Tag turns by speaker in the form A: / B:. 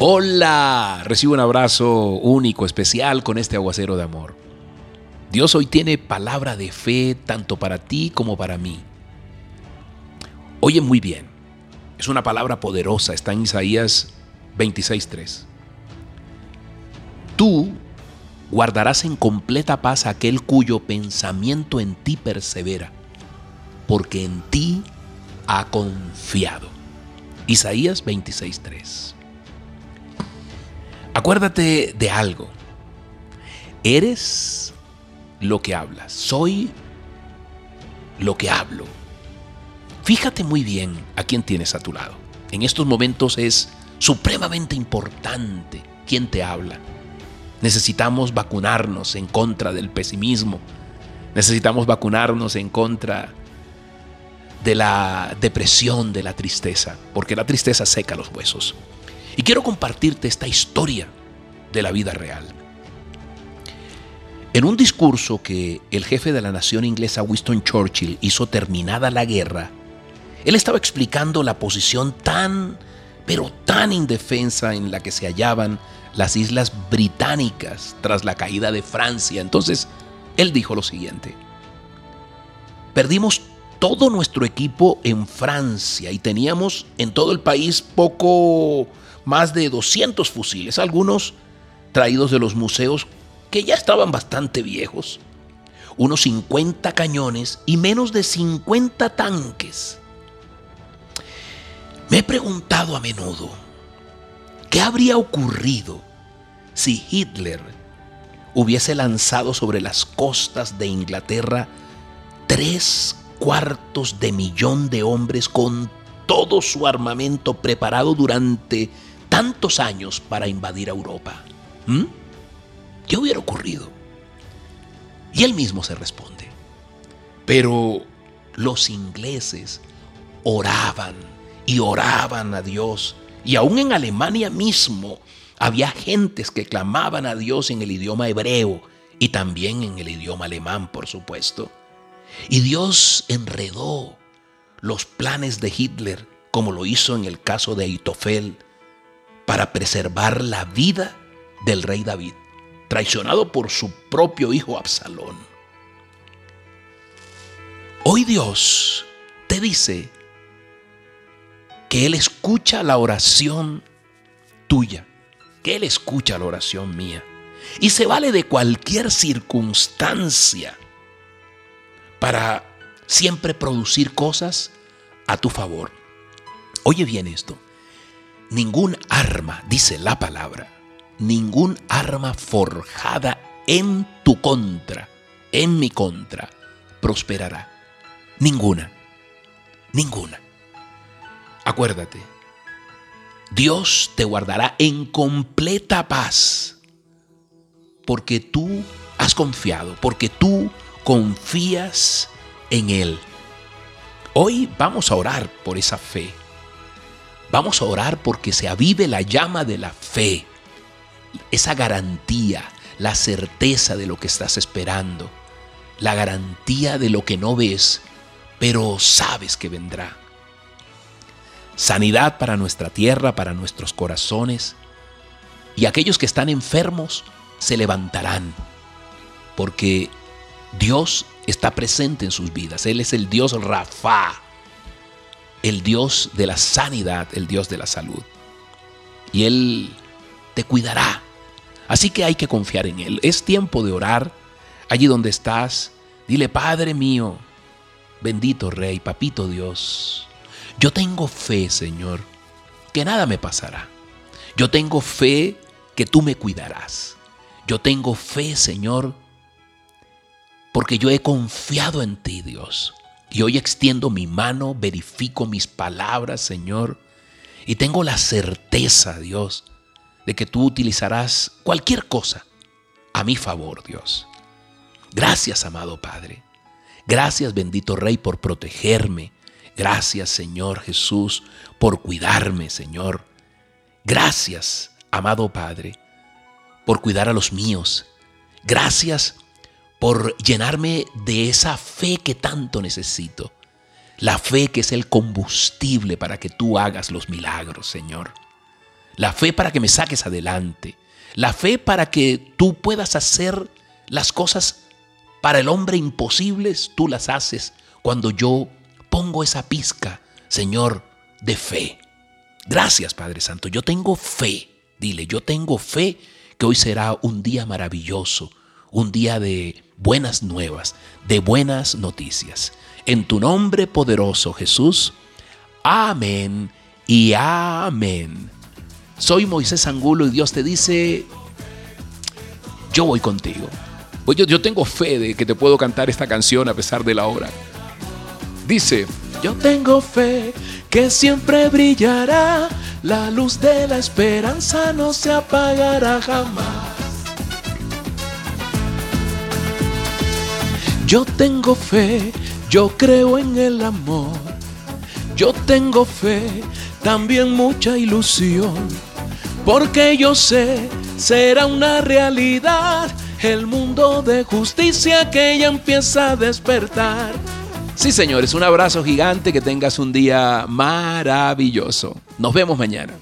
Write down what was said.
A: Hola, recibo un abrazo único, especial con este aguacero de amor. Dios hoy tiene palabra de fe tanto para ti como para mí. Oye muy bien, es una palabra poderosa, está en Isaías 26.3. Tú guardarás en completa paz aquel cuyo pensamiento en ti persevera, porque en ti ha confiado. Isaías 26.3. Acuérdate de algo. Eres lo que hablas. Soy lo que hablo. Fíjate muy bien a quién tienes a tu lado. En estos momentos es supremamente importante quién te habla. Necesitamos vacunarnos en contra del pesimismo. Necesitamos vacunarnos en contra de la depresión, de la tristeza, porque la tristeza seca los huesos. Y quiero compartirte esta historia de la vida real. En un discurso que el jefe de la nación inglesa Winston Churchill hizo terminada la guerra, él estaba explicando la posición tan, pero tan indefensa en la que se hallaban las islas británicas tras la caída de Francia. Entonces, él dijo lo siguiente, perdimos todo nuestro equipo en Francia y teníamos en todo el país poco más de 200 fusiles, algunos traídos de los museos que ya estaban bastante viejos, unos 50 cañones y menos de 50 tanques. Me he preguntado a menudo, ¿qué habría ocurrido si Hitler hubiese lanzado sobre las costas de Inglaterra tres cuartos de millón de hombres con todo su armamento preparado durante tantos años para invadir Europa? ¿Mm? ¿Qué hubiera ocurrido? Y él mismo se responde. Pero los ingleses oraban y oraban a Dios. Y aún en Alemania mismo había gentes que clamaban a Dios en el idioma hebreo y también en el idioma alemán, por supuesto. Y Dios enredó los planes de Hitler, como lo hizo en el caso de Aitofel, para preservar la vida del rey David, traicionado por su propio hijo Absalón. Hoy Dios te dice que Él escucha la oración tuya, que Él escucha la oración mía y se vale de cualquier circunstancia para siempre producir cosas a tu favor. Oye bien esto. Ningún arma, dice la palabra, ningún arma forjada en tu contra, en mi contra, prosperará. Ninguna, ninguna. Acuérdate, Dios te guardará en completa paz, porque tú has confiado, porque tú confías en Él. Hoy vamos a orar por esa fe Vamos a orar porque se avive la llama de la fe, esa garantía, la certeza de lo que estás esperando, la garantía de lo que no ves, pero sabes que vendrá. Sanidad para nuestra tierra, para nuestros corazones, y aquellos que están enfermos se levantarán, porque Dios está presente en sus vidas. Él es el Dios Rafa, el Dios de la sanidad, el Dios de la salud. Y Él te cuidará. Así que hay que confiar en Él. Es tiempo de orar allí donde estás. Dile, Padre mío, bendito Rey, Papito Dios, yo tengo fe, Señor, que nada me pasará. Yo tengo fe que tú me cuidarás. Yo tengo fe, Señor, porque yo he confiado en ti, Dios. Y hoy extiendo mi mano, verifico mis palabras, Señor, y tengo la certeza, Dios, de que tú utilizarás cualquier cosa a mi favor, Dios. Gracias, amado Padre. Gracias, bendito Rey, por protegerme. Gracias, Señor Jesús, por cuidarme, Señor. Gracias, amado Padre, por cuidar a los míos. Gracias por llenarme de esa fe que tanto necesito. La fe que es el combustible para que tú hagas los milagros, Señor. la fe para que me saques adelante, la fe para que tú puedas hacer las cosas para el hombre imposibles, tú las haces cuando yo pongo esa pizca, Señor, de fe. Gracias, Padre Santo. Yo tengo fe. Dile, yo tengo fe que hoy será un día maravilloso, un día de buenas nuevas, de buenas noticias. En tu nombre poderoso, Jesús. Amén y amén. Soy Moisés Angulo y Dios te dice, yo voy contigo. Yo, yo tengo fe de que te puedo cantar esta canción a pesar de la hora. Dice, yo tengo fe que siempre brillará, la luz de la esperanza no se apagará jamás. Yo tengo fe, yo creo en el amor. Yo tengo fe, también mucha ilusión, porque yo sé, será una realidad el mundo de justicia que ya empieza a despertar. Sí, señores, un abrazo gigante, que tengas un día maravilloso. Nos vemos mañana.